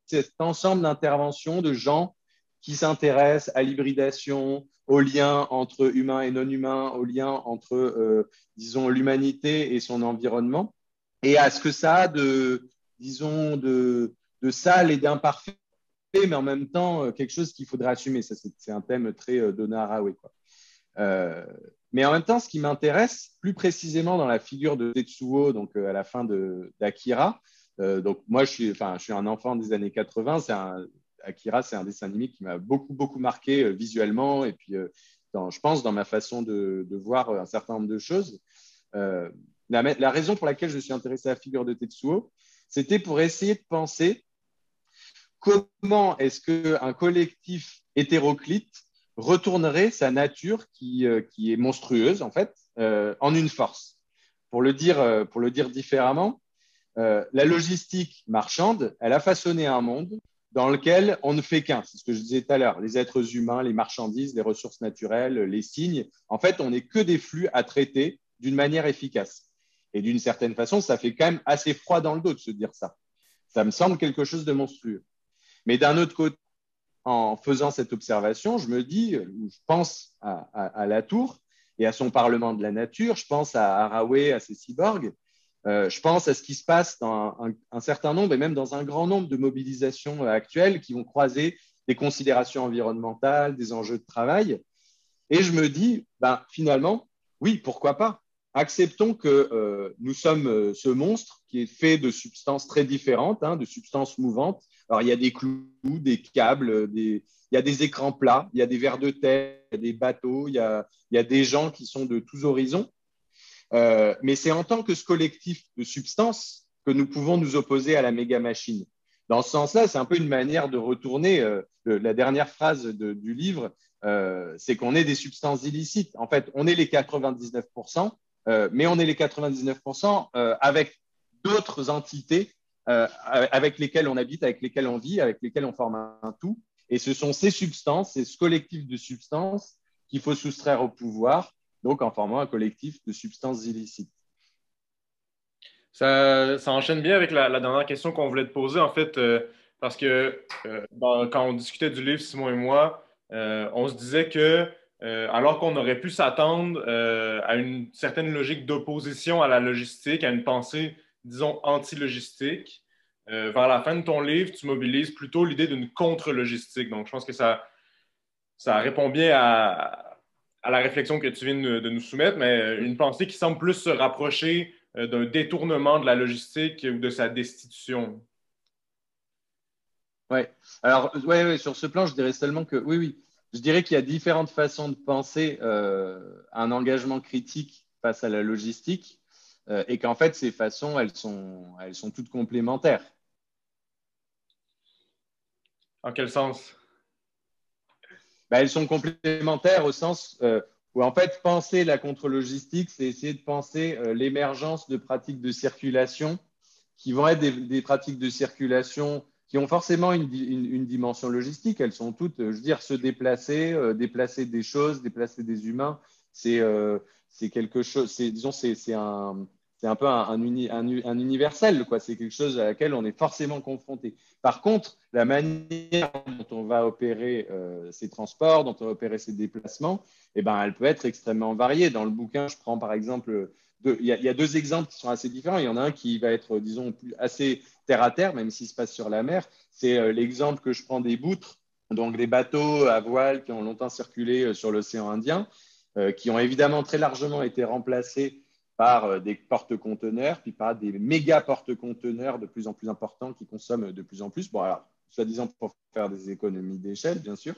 Speaker 6: cet ensemble d'interventions de gens qui s'intéressent à l'hybridation, au lien entre humain et non humain, au lien entre, euh, disons, l'humanité et son environnement, et à ce que ça a de, disons, de, de sale et d'imparfait, mais en même temps, euh, quelque chose qu'il faudra assumer. Ça, c'est un thème très euh. Quoi. mais en même temps, ce qui m'intéresse plus précisément dans la figure de Tetsuo, donc à la fin d'Akira, donc moi, je suis, je suis un enfant des années 80, c'est Akira, c'est un dessin animé qui m'a beaucoup, beaucoup marqué euh, visuellement et puis, euh, je pense, dans ma façon de, voir un certain nombre de choses. Euh, la, raison pour laquelle je suis intéressé à la figure de Tetsuo, c'était pour essayer de penser comment est-ce qu'un collectif hétéroclite retournerait sa nature qui, qui est monstrueuse, en fait, en une force. Pour le dire, pour le dire différemment, la logistique marchande, elle a façonné un monde dans lequel on ne fait qu'un. C'est ce que je disais tout à l'heure. Les êtres humains, les marchandises, les ressources naturelles, les signes. En fait, on n'est que des flux à traiter d'une manière efficace. Et d'une certaine façon, ça fait quand même assez froid dans le dos de se dire ça. Ça me semble quelque chose de monstrueux. Mais d'un autre côté, en faisant cette observation, je me dis, je pense à, la tour et à son parlement de la nature, je pense à Haraway, à ses cyborgs, euh, je pense à ce qui se passe dans un, certain nombre et même dans un grand nombre de mobilisations actuelles qui vont croiser des considérations environnementales, des enjeux de travail. Et je me dis, ben, finalement, oui, pourquoi pas? Acceptons que euh, nous sommes ce monstre qui est fait de substances très différentes, hein, de substances mouvantes. Alors, il y a des clous, des câbles, des... il y a des écrans plats, il y a des vers de terre, il y a des bateaux, il y a, il y a des gens qui sont de tous horizons. Euh, mais c'est en tant que ce collectif de substances que nous pouvons nous opposer à la méga machine. Dans ce sens-là, c'est un peu une manière de retourner euh, la dernière phrase du livre, euh, c'est qu'on est des substances illicites. En fait, on est les 99%, mais on est les 99% avec d'autres entités avec lesquelles on habite, avec lesquelles on vit, avec lesquelles on forme un tout. Et ce sont ces substances, c'est ce collectif de substances qu'il faut soustraire au pouvoir donc en formant un collectif de substances illicites.
Speaker 5: Ça, enchaîne bien avec la, dernière question qu'on voulait te poser, en fait, euh, parce que euh, quand on discutait du livre, Simon et moi, euh, on se disait que alors qu'on aurait pu s'attendre à une certaine logique d'opposition à la logistique, à une pensée, disons, anti-logistique, vers la fin de ton livre, tu mobilises plutôt l'idée d'une contre-logistique. Donc, je pense que ça, ça répond bien à, la réflexion que tu viens de, nous soumettre, mais euh, une pensée qui semble plus se rapprocher euh, d'un détournement de la logistique ou de sa destitution.
Speaker 6: Oui, alors, ouais, sur ce plan, je dirais seulement que, oui, oui, je dirais qu'il y a différentes façons de penser euh, un engagement critique face à la logistique et qu'en fait, ces façons, elles sont, elles sont toutes complémentaires.
Speaker 5: En quel sens?
Speaker 6: Bah, elles sont complémentaires au sens euh, où, en fait, penser la contre-logistique, c'est essayer de penser euh, l'émergence de pratiques de circulation qui vont être des, pratiques de circulation qui ont forcément une, dimension logistique. Elles sont toutes, je veux dire, se déplacer, euh, déplacer des choses, déplacer des humains. C'est quelque chose, disons, c'est un, un peu un, un, universel, quoi. C'est quelque chose à laquelle on est forcément confronté. Par contre, la manière dont on va opérer euh, ces transports, dont on va opérer ces déplacements, eh ben, elle peut être extrêmement variée. Dans le bouquin, je prends par exemple, il y, a deux exemples qui sont assez différents. Il y en a un qui va être, disons, assez terre à terre, même s'il se passe sur la mer. C'est euh, l'exemple que je prends des boutres, donc des bateaux à voile qui ont longtemps circulé euh, sur l'océan Indien, qui ont évidemment très largement été remplacés par euh, des porte-conteneurs, puis par des méga porte-conteneurs de plus en plus importants qui consomment de plus en plus. Bon, alors, soi-disant pour faire des économies d'échelle, bien sûr.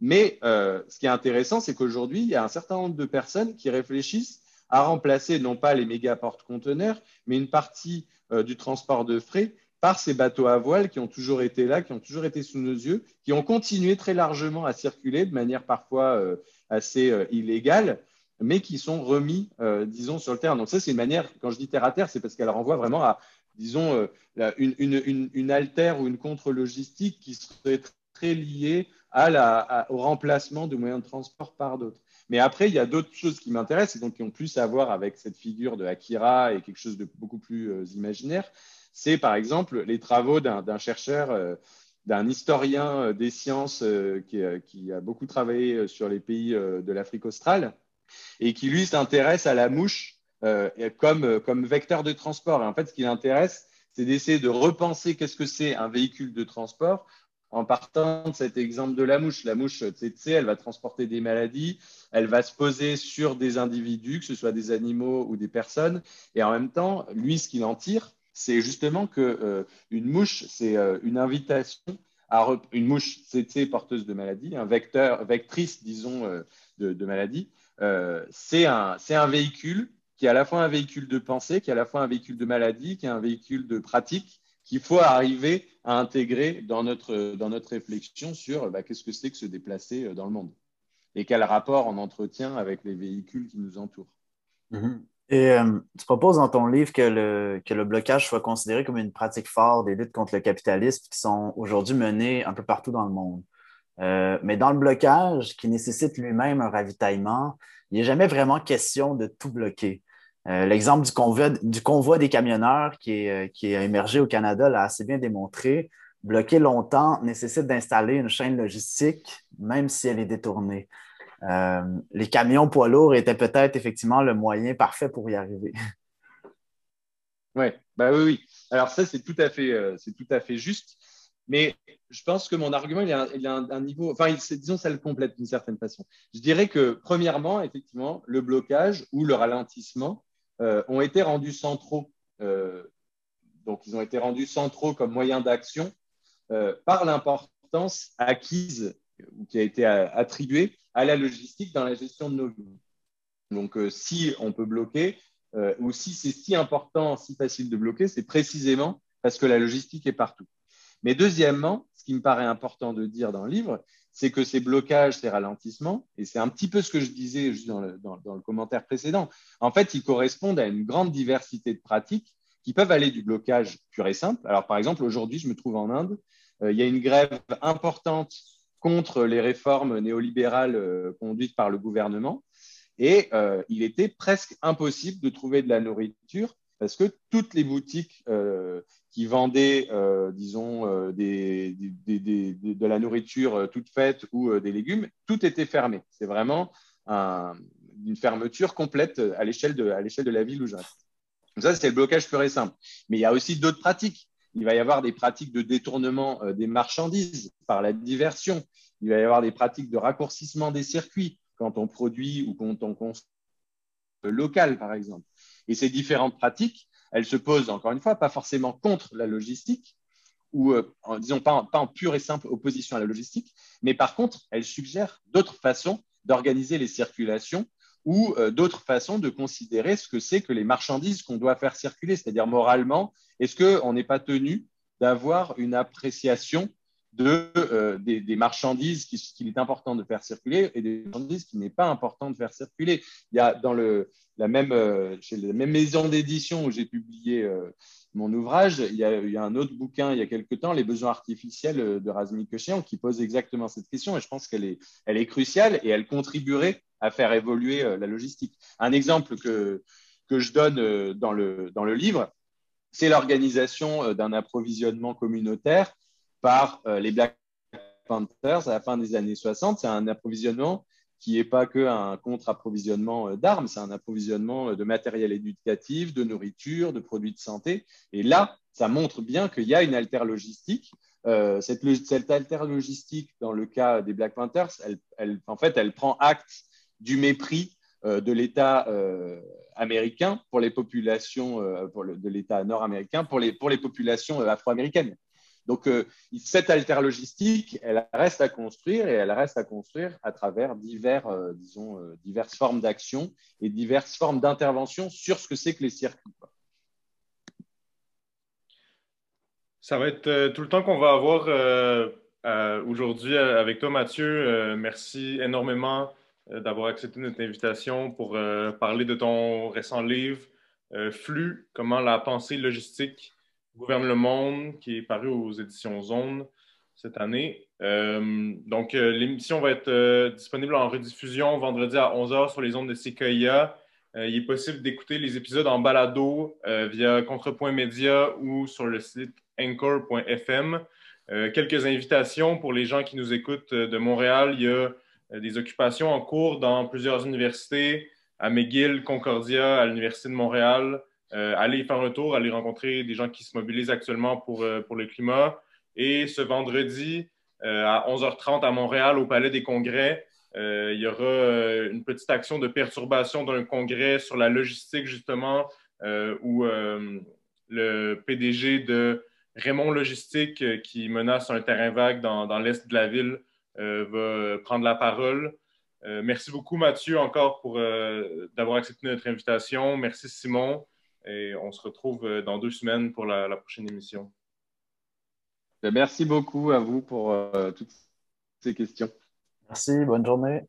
Speaker 6: Mais euh, ce qui est intéressant, c'est qu'aujourd'hui, il y a un certain nombre de personnes qui réfléchissent à remplacer non pas les méga porte-conteneurs, mais une partie euh, du transport de frais par ces bateaux à voile qui ont toujours été là, qui ont toujours été sous nos yeux, qui ont continué très largement à circuler de manière parfois assez illégale, mais qui sont remis, euh, disons, sur le terrain. Donc ça, c'est une manière, quand je dis terre à terre, c'est parce qu'elle renvoie vraiment à disons, une, une, une, altère ou une contre-logistique qui serait très liée à la, au remplacement de moyens de transport par d'autres. Mais après, il y a d'autres choses qui m'intéressent et donc qui ont plus à voir avec cette figure de Akira et quelque chose de beaucoup plus euh, imaginaire. C'est par exemple les travaux d'un chercheur, euh, d'un historien euh, des sciences qui, a beaucoup travaillé sur les pays de l'Afrique australe et qui lui s'intéresse à la mouche comme, vecteur de transport. En fait, ce qui l'intéresse, c'est d'essayer de repenser qu'est-ce que c'est un véhicule de transport en partant de cet exemple de la mouche. La mouche, tsetse, elle va transporter des maladies, elle va se poser sur des individus, que ce soit des animaux ou des personnes. Et en même temps, lui, ce qu'il en tire, c'est justement que euh, une mouche, c'est euh, une invitation à une mouche tsetse porteuse de maladies, un vecteur, vectrice, disons, euh, de, maladies. c'est un, un véhicule qui est à la fois un véhicule de pensée, qui est à la fois un véhicule de maladie, qui est un véhicule de pratique, qu'il faut arriver à intégrer dans notre, dans notre réflexion sur bah, qu'est-ce que c'est que se déplacer euh, dans le monde? Et quel rapport on entretient avec les véhicules qui nous entourent?
Speaker 4: Mhm. Et euh, tu proposes dans ton livre que le, que le blocage soit considéré comme une pratique forte des luttes contre le capitalisme qui sont aujourd'hui menées un peu partout dans le monde. Euh, mais dans le blocage, qui nécessite lui-même un ravitaillement, il n'est jamais vraiment question de tout bloquer. Euh, l'exemple du convoi, du convoi des camionneurs qui, est, euh, qui a émergé au Canada l'a assez bien démontré. Bloquer longtemps nécessite d'installer une chaîne logistique, même si elle est détournée. Euh, les camions poids lourds étaient peut-être effectivement le moyen parfait pour y arriver.
Speaker 6: Ouais, bah oui, oui. Alors ça, c'est tout, à fait, tout à fait juste. Mais je pense que mon argument, il a, il a un, niveau, enfin, disons, ça le complète d'une certaine façon. Je dirais que, premièrement, effectivement, le blocage ou le ralentissement, euh, ont été rendus centraux. Euh, donc, ils ont été rendus centraux comme moyen d'action euh, par l'importance acquise ou qui a été attribuée à la logistique dans la gestion de nos vies. Donc, si on peut bloquer, ou si c'est si important, si facile de bloquer, c'est précisément parce que la logistique est partout. Mais deuxièmement, ce qui me paraît important de dire dans le livre, c'est que ces blocages, ces ralentissements, et c'est un petit peu ce que je disais juste dans le, commentaire précédent, en fait, ils correspondent à une grande diversité de pratiques qui peuvent aller du blocage pur et simple. Alors, par exemple, aujourd'hui, je me trouve en Inde, euh, il y a une grève importante contre les réformes néolibérales euh, conduites par le gouvernement, et euh, il était presque impossible de trouver de la nourriture parce que toutes les boutiques qui vendaient, euh, disons, euh, de la nourriture euh, toute faite ou des légumes, tout était fermé. C'est vraiment une fermeture complète à l'échelle de, la ville où je ça, c'est le blocage pur et simple. Mais il y a aussi d'autres pratiques. Il va y avoir des pratiques de détournement des marchandises par la diversion. Il va y avoir des pratiques de raccourcissement des circuits quand on produit ou quand on consomme local, par exemple. Et ces différentes pratiques, elle se pose, encore une fois, pas forcément contre la logistique, ou euh, disons pas en, pure et simple opposition à la logistique, mais par contre, elle suggère d'autres façons d'organiser les circulations ou euh, d'autres façons de considérer ce que c'est que les marchandises qu'on doit faire circuler, c'est-à-dire moralement, est-ce qu'on n'est pas tenu d'avoir une appréciation de, euh, des, marchandises qu'il est important de faire circuler et des marchandises qu'il n'est pas important de faire circuler. Il y a dans le, la, même, euh, chez la même maison d'édition où j'ai publié euh, mon ouvrage, il y, a, il y, a, un autre bouquin il y a quelque temps, Les besoins artificiels de Razmik Koshian, qui pose exactement cette question et je pense qu'elle est, elle est cruciale et elle contribuerait à faire évoluer la logistique. Un exemple que, que je donne dans le, dans le livre, c'est l'organisation d'un approvisionnement communautaire par euh, les Black Panthers à la fin des années 60. C'est un approvisionnement qui n'est pas qu'un contre-approvisionnement euh, d'armes, c'est un approvisionnement euh, de matériel éducatif, de nourriture, de produits de santé. Et là, ça montre bien qu'il y a une alter logistique. cette, cette alter logistique, dans le cas des Black Panthers, elle, en fait, elle prend acte du mépris de l'État américain pour les populations, de l'État nord-américain pour les populations afro-américaines. Donc, euh, cette alterlogistique, elle reste à construire et elle reste à construire à travers divers, euh, disons, euh, diverses formes d'action et diverses formes d'intervention sur ce que c'est que les circuits.
Speaker 5: Ça va être tout le temps qu'on va avoir aujourd'hui avec toi, Mathieu. merci énormément d'avoir accepté notre invitation pour parler de ton récent livre, Flux, comment la pensée logistique Gouverne le monde, qui est paru aux éditions Zone cette année. Euh, donc, euh, l'émission va être euh, disponible en rediffusion vendredi à 11h sur les ondes de CKIA. il est possible d'écouter les épisodes en balado via Contrepoint Média ou sur le site anchor.fm. quelques invitations pour les gens qui nous écoutent de Montréal. Il y a des occupations en cours dans plusieurs universités, à McGill, Concordia, à l'Université de Montréal. Allez faire un tour, allez rencontrer des gens qui se mobilisent actuellement pour, pour le climat. Et ce vendredi, euh, à 11h30 à Montréal, au Palais des Congrès, euh, il y aura euh, une petite action de perturbation d'un congrès sur la logistique, justement, où le PDG de Raymond Logistique, qui menace un terrain vague dans, dans l'est de la ville, va prendre la parole. merci beaucoup, Mathieu, encore pour d'avoir accepté notre invitation. Merci, Simon. Et on se retrouve dans deux semaines pour la prochaine émission.
Speaker 6: Ben, merci beaucoup à vous pour euh, toutes ces questions.
Speaker 4: Merci, bonne journée.